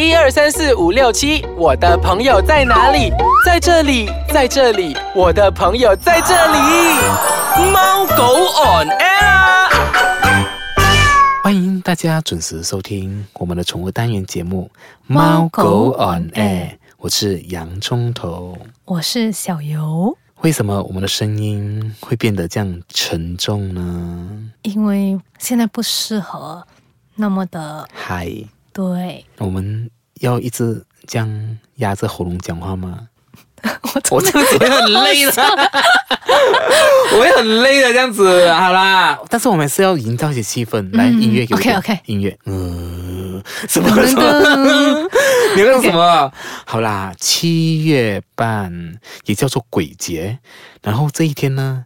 一二三四五六七，我的朋友在哪里？在这里，在这里，我的朋友在这里。猫狗 on air 啊。欢迎大家准时收听我们的宠物单元节目《猫狗 on air》，我是洋葱头。我是小游，为什么我们的声音会变得这样沉重呢？因为现在不适合那么的嗨，对，我们要一直这样压着喉咙讲话吗？我我这样子会很累的，我会很累的这样子。好啦，但是我们还是要营造一些气氛。来，音乐给我 OK，OK 音乐，嗯，什么什么？你那个什么？好啦，七月半也叫做鬼节，然后这一天呢。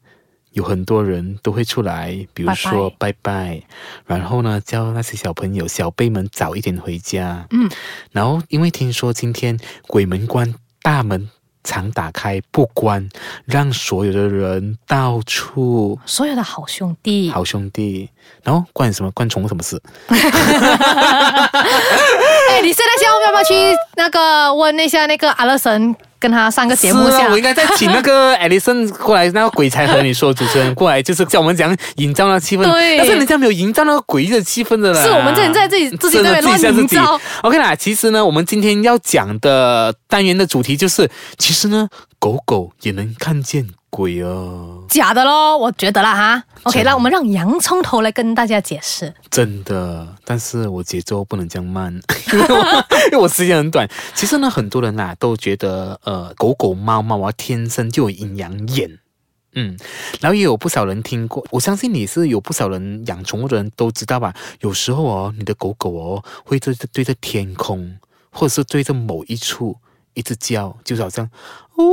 有很多人都会出来，比如说拜拜，然后呢叫那些小朋友、小辈们早一点回家。嗯，然后因为听说今天鬼门关大门常打开不关，让所有的人到处所有的好兄弟，好兄弟，然后关什么？关宠物什么事？哎，你现在现在要不要去那个问一下那个阿乐神，跟他上个节目下是啊，我应该再请那个 Alison 过来，那个鬼才和你说主持人过来，就是叫我们讲营造那个气氛。对但是人家没有营造那个诡异的气氛的啦。是我们这人在自己自己在自己自己乱营造。OK 啦，其实呢，我们今天要讲的单元的主题就是，其实呢，狗狗也能看见鬼哦。假的咯，我觉得啦哈。OK，那我们让洋葱头来跟大家解释。真的，但是我节奏不能这样慢，因为我因为我时间很短。其实呢，很多人啊都觉得，呃，狗狗、猫猫啊天生就有阴阳眼，嗯，然后也有不少人听过，我相信你是有不少人养宠物的人都知道吧？有时候哦，你的狗狗哦会对着对着天空，或者是对着某一处一直叫，就是好像哦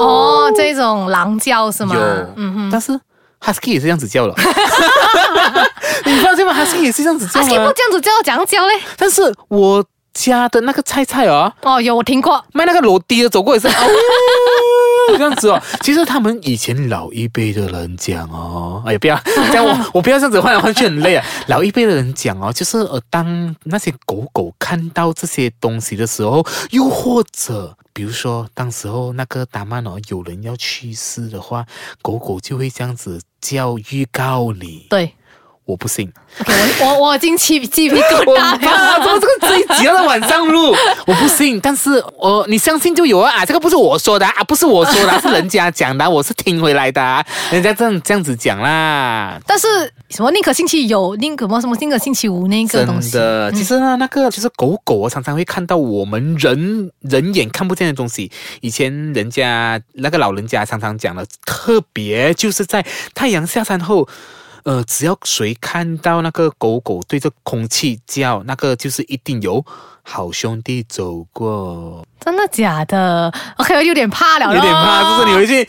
哦，这种狼叫是吗？有，嗯哼。但是 husky 也是这样子叫了，你发现吗？husky 也是这样子叫吗？不这样子叫，怎样叫嘞？但是我家的那个菜菜啊，哦，有我听过。卖那个楼梯的走过也是。哦这样子哦，其实他们以前老一辈的人讲哦，哎呀，不要这样，我 我不要这样子换来换去很累啊。老一辈的人讲哦，就是呃，当那些狗狗看到这些东西的时候，又或者比如说当时候那个达曼哦，有人要去世的话，狗狗就会这样子叫预告你。对我不信。我我我已经起鸡皮疙 我瘩怕，了。怎么这个这一集要在晚上录？我不信，但是我、你相信就有啊，这个不是我说的啊，不是我说的啊、是人家讲的啊，我是听回来的啊，人家这样这样子讲啦。但是什么宁可信其有，宁可什么什么宁可信其无那个东西。真的，其实呢，那个就是狗狗，我常常会看到我们人人眼看不见的东西。以前人家那个老人家常常讲的，特别就是在太阳下山后。呃，只要谁看到那个狗狗对着空气叫，那个就是一定有好兄弟走过。真的假的？OK，我有点怕了，有点怕，就是你回去，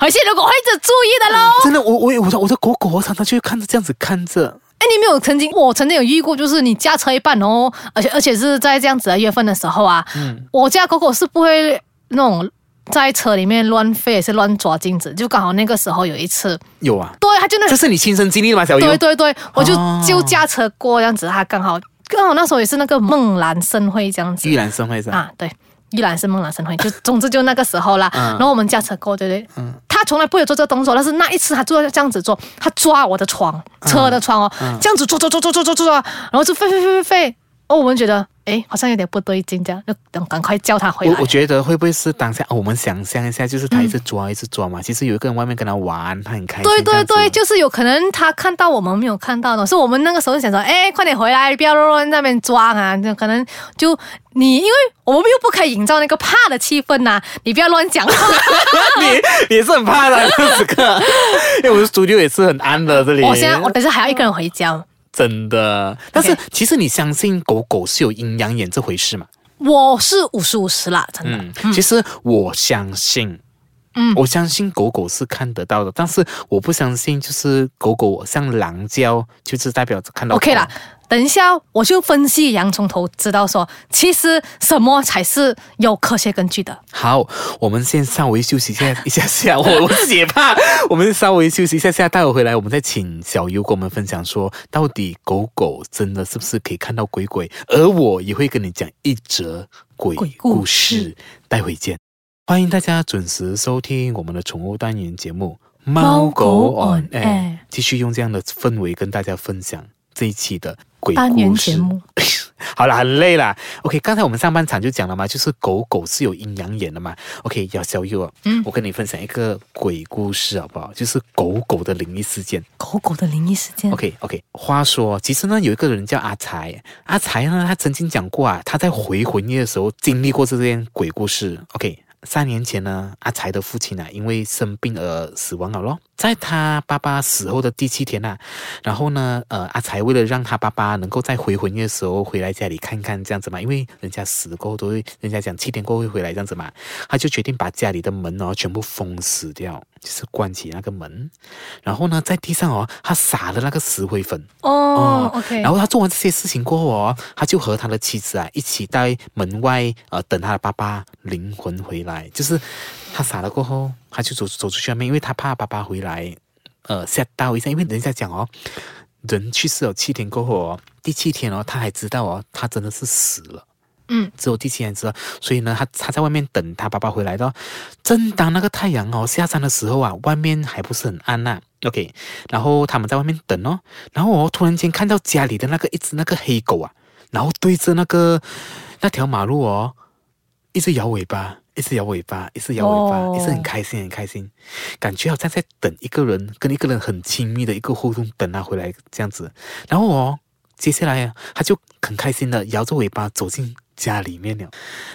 回去如果会一直注意的喽。真的，我我我的我的狗狗，我常常就会看着这样子看着，哎，你没有曾经，我曾经有遇过，就是你驾车一半哦，而且而且是在这样子的月份的时候啊，嗯，我家狗狗是不会那种在车里面乱飞，也是乱抓镜子，就刚好那个时候有一次。有啊，对，他真的这是你亲身经历的吗？小，对对对，我就、就驾车过这样子，他刚好刚好那时候也是那个梦兰盛会这样子，玉兰盛会是啊，对，玉兰是梦兰盛会，就总之就那个时候啦，然后我们驾车过，对对，嗯，他从来不会做这个动作，但是那一次他做这样子做，他抓我的窗，车的窗哦，这样子抓抓抓抓抓抓抓，然后就飞飞飞飞飞。哦，我们觉得哎，好像有点不对劲，这样就等赶快叫他回来我我。觉得会不会是当下、哦我们想象一下，就是他一直抓、一直抓嘛，其实有一个人外面跟他玩，他很开心。对对对，就是有可能他看到我们没有看到的，是我们那个时候想说，哎，快点回来，不要乱在那边抓啊！就可能就你，因为我们又不可以营造那个怕的气氛呐、你不要乱讲话。你你也是很怕的这个，因为我的 studio 也是很安的这里。我现在我等下还要一个人回家，真的，但是其实你相信狗狗是有阴阳眼这回事吗？我是五十五十啦，真的。嗯，其实我相信。嗯我相信狗狗是看得到的，但是我不相信，就是狗狗像狼叫，就是代表着看到 OK 啦狗，等一下我就分析洋葱头，知道说其实什么才是有科学根据的。好，我们先稍微休息一下 一下下，我我自己也怕，我们稍微休息一下下，待会回来我们再请小优跟我们分享说，到底狗狗真的是不是可以看到鬼鬼？而我也会跟你讲一则鬼故事，待会见。欢迎大家准时收听我们的宠物单元节目《猫狗 on》，air 继续用这样的氛围跟大家分享这一期的鬼故事节。目，好了，很累了。OK，刚才我们上半场就讲了嘛，就是狗狗是有阴阳眼的嘛。OK，要小佑啊，嗯我跟你分享一个鬼故事好不好？就是狗狗的灵异事件。狗狗的灵异事件。OK OK，话说，其实呢，有一个人叫阿才，阿才呢，他曾经讲过啊，他在回魂夜的时候经历过这件鬼故事。OK。三年前呢，阿才的父亲啊，因为生病而死亡了咯。在他爸爸死后的第七天呐，然后呢，呃，阿才为了让他爸爸能够在回魂夜的时候回来家里看看这样子嘛，因为人家死过后都会，人家讲七天过后会回来这样子嘛，他就决定把家里的门哦全部封死掉，就是关起那个门，然后呢，在地上哦，他撒了那个石灰粉，哦，OK，然后他做完这些事情过后哦，他就和他的妻子啊一起在门外呃等他的爸爸灵魂回来，就是他撒了过后，他就走走出去外面，因为他怕爸爸回来，呃吓到一下，因为人家讲哦，人去世了七天过后哦，第七天哦，他还知道哦，他真的是死了。嗯，只有第七天知道，所以呢，他他在外面等他爸爸回来的哦。正当那个太阳哦下山的时候啊，外面还不是很暗呐、OK，然后他们在外面等哦，然后我突然间看到家里的那个一只那个黑狗啊，然后对着那个那条马路哦，一直摇尾巴，一直摇尾巴，一直摇尾巴，哦。一直很开心很开心，感觉好像在等一个人，跟一个人很亲密的一个互动，等他回来这样子。然后哦，接下来啊，他就很开心的摇着尾巴走进家里面了。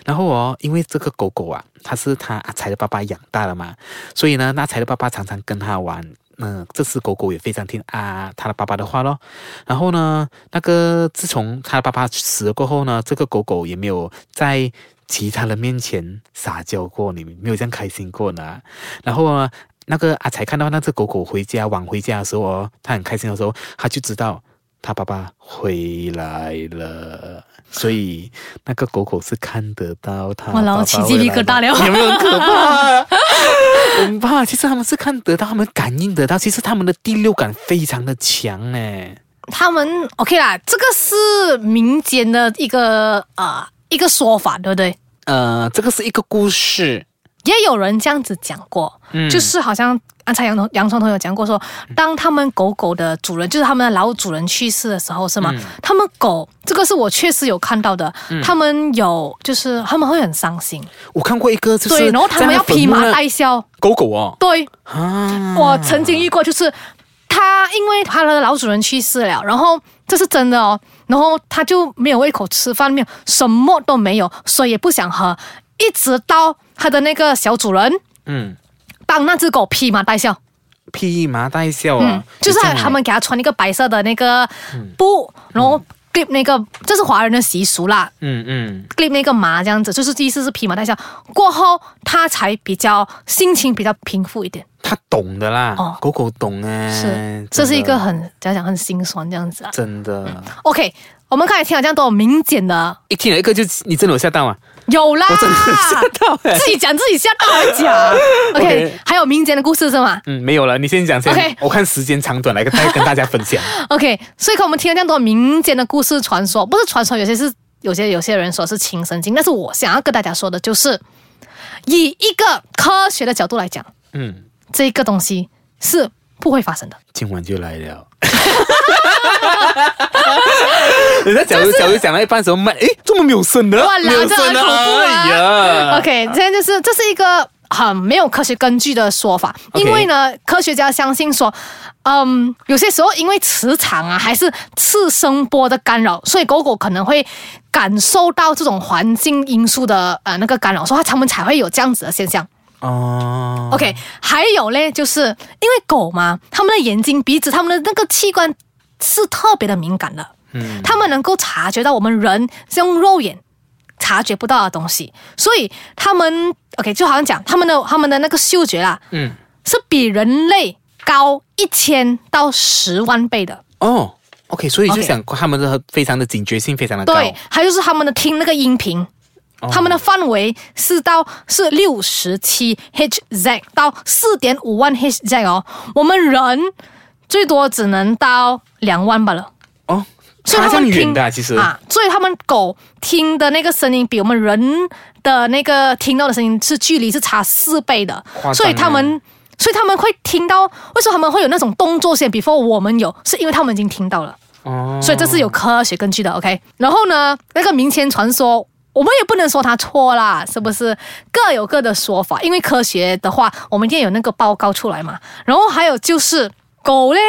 然后哦，因为这个狗狗啊，它是他阿才的爸爸养大的嘛，所以呢，那才的爸爸常常跟他玩。嗯、这只狗狗也非常听啊他的爸爸的话咯。然后呢，那个自从他的爸爸死了过后呢，这个狗狗也没有在其他人面前撒娇过，你没有这样开心过呢。然后呢，那个阿才看到那只狗狗回家晚回家的时候哦，他很开心的时候，他就知道他爸爸回来了。所以那个狗狗是看得到它哇然后爸爸起鸡皮疙瘩了有没有很可怕？很怕。其实他们是看得到，他们感应得到。其实他们的第六感非常的强哎。他们 OK 啦，这个是民间的一个啊、一个说法，对不对？呃，这个是一个故事。也有人这样子讲过，嗯。就是好像刚才洋葱洋葱头有讲过说，当他们狗狗的主人，就是他们的老主人去世的时候，是吗？嗯。他们狗这个是我确实有看到的，他们有就是他们会很伤心，我看过一个，就是对，然后他们要披麻戴孝，狗狗哦。对，啊，我曾经遇过，就是他因为他的老主人去世了，然后这是真的哦，然后他就没有胃口吃饭，没有什么都没有，水也不想喝，一直到他的那个小主人嗯，帮那只狗披麻戴孝，披麻戴孝嗯啊，，就是他们给他穿一个白色的那个布，然后 clip 那个，这是华人的习俗啦。嗯嗯。clip 那个麻这样子，就是意思是披麻戴孝。过后，他才比较心情比较平复一点。他懂的啦，哦狗狗懂哎，是，这是一个很怎样讲，很心酸这样子啊。真的。OK，我们刚才听了这样多民间的，一听了一个就你真的有吓到吗！有啦，我真的有吓到哎、自己讲自己吓到还讲。OK，OK 还有民间的故事是吗嗯，没有了，你先讲先。OK 我看时间长短来跟大跟大家分享。OK，所以看我们听了这样多民间的故事传说，不是传说，有些是有些有些人说是亲身经，但是我想要跟大家说的就是，以一个科学的角度来讲，嗯，这个东西是不会发生的。今晚就来了。人家假如假如讲到一半的时候，慢，诶，怎么没有声的？哇没有声的，这很恐怖啊哎呀 OK，这样就是这是一个很没有科学根据的说法因为呢，科学家相信说，嗯，有些时候因为磁场啊，还是次声波的干扰，所以狗狗可能会感受到这种环境因素的呃那个干扰，所以它们才会有这样子的现象。哦 OK，还有嘞，就是因为狗嘛，它们的眼睛、鼻子、它们的那个器官是特别的敏感的，嗯它们能够察觉到我们人是用肉眼察觉不到的东西，所以它们 OK 就好像讲它们的它们的那个嗅觉啦，嗯，是比人类高一千到十万倍的。哦，OK，所以就想他们的非常的警觉性非常的高。对，还有就是他们的听那个音频。哦他们的范围是到是六十七 Hz 到四点五万 Hz 哦，我们人最多只能到两万罢了。哦，所以他们听其实。啊，所以他们狗听的那个声音比我们人的那个听到的声音是距离是差四倍的，所以他们。所以他们会听到，为什么他们会有那种动作先？before 我们有，是因为他们已经听到了。哦，所以这是有科学根据的，OK。然后呢，那个民间传说，我们也不能说它错啦，是不是？各有各的说法，因为科学的话，我们一定有那个报告出来嘛。然后还有就是狗嘞，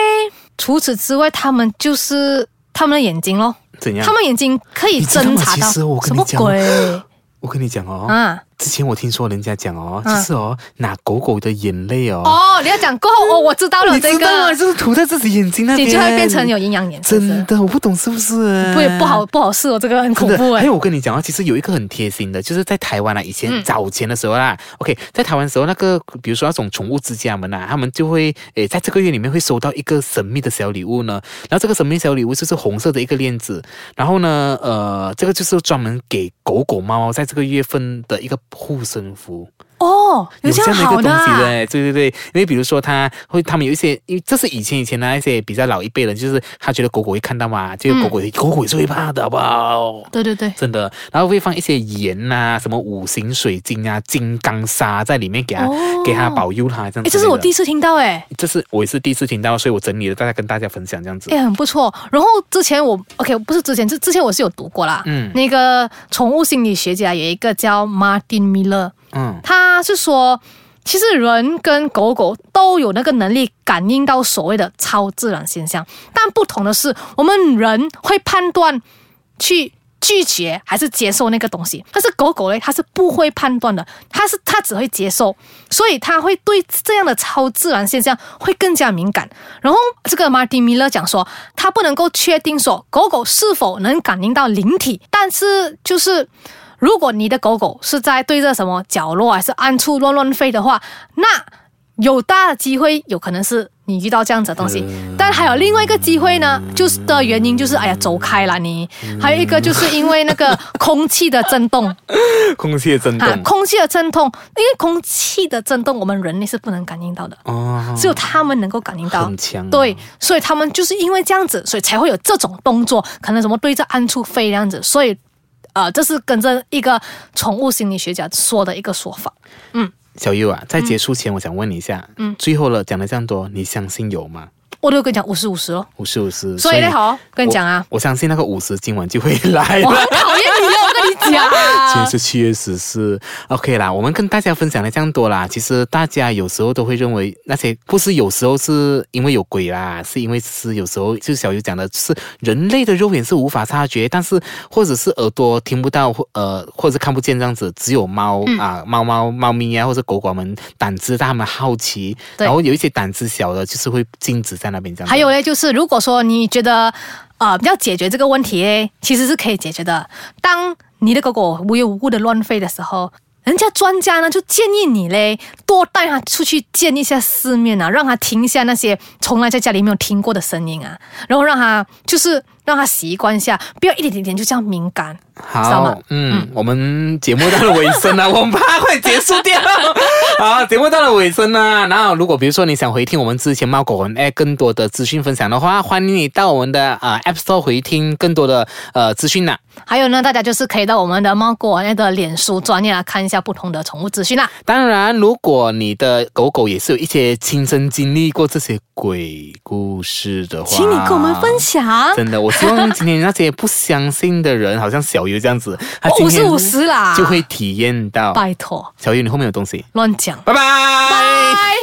除此之外，它们就是它们的眼睛咯，怎样？它们眼睛可以侦查到其实我跟什么鬼我跟你讲哦，啊？之前我听说人家讲哦，嗯就是哦，拿狗狗的眼泪哦，哦，你要讲过后，哦，我知道了，这？个就是涂在自己眼睛那边，你就会变成有营养眼，真的，我不懂是不是？不不好不好试哦，这个很恐，怖哎还有。我跟你讲啊，其实有一个很贴心的，就是在台湾啊，以前嗯早前的时候啦、o k 在台湾的时候，那个比如说那种宠物之家们啊，他们就会诶，在这个月里面会收到一个神秘的小礼物呢。然后这个神秘小礼物就是红色的一个链子，然后呢，呃，这个就是专门给狗狗、猫猫在这个月份的一个护身符。哦，有这样的一个东好的啊西的，对对对，因为比如说他会，他们有一些，因为这是以前以前的那些比较老一辈人，就是他觉得狗狗会看到嘛，就嗯狗狗、狗狗也是会怕的，好不好？对对对，真的，然后会放一些盐呐、什么五行水晶啊、金刚砂在里面给它、哦给它保佑它这样子。哎，这是我第一次听到哎。这是我也是第一次听到，所以我整理了，大家跟大家分享这样子。也很不错。然后之前我 OK 不是之前，之之前我是有读过啦。嗯那个宠物心理学家有一个叫 Martin Miller，嗯，他是说，其实人跟狗狗都有那个能力感应到所谓的超自然现象，但不同的是，我们人会判断去。拒绝还是接受那个东西，但是狗狗嘞，它是不会判断的，它是它只会接受，所以它会对这样的超自然现象会更加敏感。然后这个 Martin Miller 讲说，他不能够确定说狗狗是否能感应到灵体，但是就是如果你的狗狗是在对着什么角落还是暗处乱乱飞的话，那有大的机会有可能是你遇到这样子的东西，但还有另外一个机会呢，就是的原因就是哎呀走开了你，还有一个就是因为那个空气的震动。空气的震动。啊，空气的震动，因为空气的震动我们人类是不能感应到的。哦，只有他们能够感应到，很强啊。对，所以他们就是因为这样子，所以才会有这种动作，可能什么对着暗处飞这样子，所以，呃，这是跟着一个宠物心理学家说的一个说法。嗯小优啊，在结束前，我想问你一下，嗯最后了讲了这样多，你相信有吗？我都跟你讲五十五十哦，五十五十，所以呢，好，跟你讲啊，我，我相信那个五十今晚就会来了。我很讨厌你了，我跟你今天。是七月十四，OK 啦，我们跟大家分享了这样多啦。其实大家有时候都会认为那些不是有时候是因为有鬼啦，是因为是有时候就是小鱼讲的是人类的肉眼是无法察觉，但是或者是耳朵听不到，或呃或者看不见这样子，只有猫、嗯啊猫猫猫咪啊或者狗狗们胆子大，他们好奇，然后有一些胆子小的，就是会静止在那边这样。还有呢，就是如果说你觉得呃要解决这个问题嘞，其实是可以解决的。当你的狗狗无缘无故的乱吠的时候，人家专家呢就建议你嘞，多带它出去见一下世面啊，让它听一下那些从来在家里没有听过的声音啊，然后让它就是让他习惯一下，不要一点点点就这样敏感。知道吗好，嗯，我们节目到了尾声了，我们怕会结束掉。好，节目到了尾声了。然后，如果比如说你想回听我们之前猫狗文哎更多的资讯分享的话，欢迎你到我们的呃 App Store 回听更多的呃资讯啦。还有呢，大家就是可以到我们的猫狗那的脸书专业来看一下不同的宠物资讯啦。当然，如果你的狗狗也是有一些亲身经历过这些鬼故事的话，请你跟我们分享。真的，我希望今天那些不相信的人，好像小鱼这样子，他五十五十啦，就会体验到。拜托，小鱼，你后面有东西。乱讲。拜拜。拜。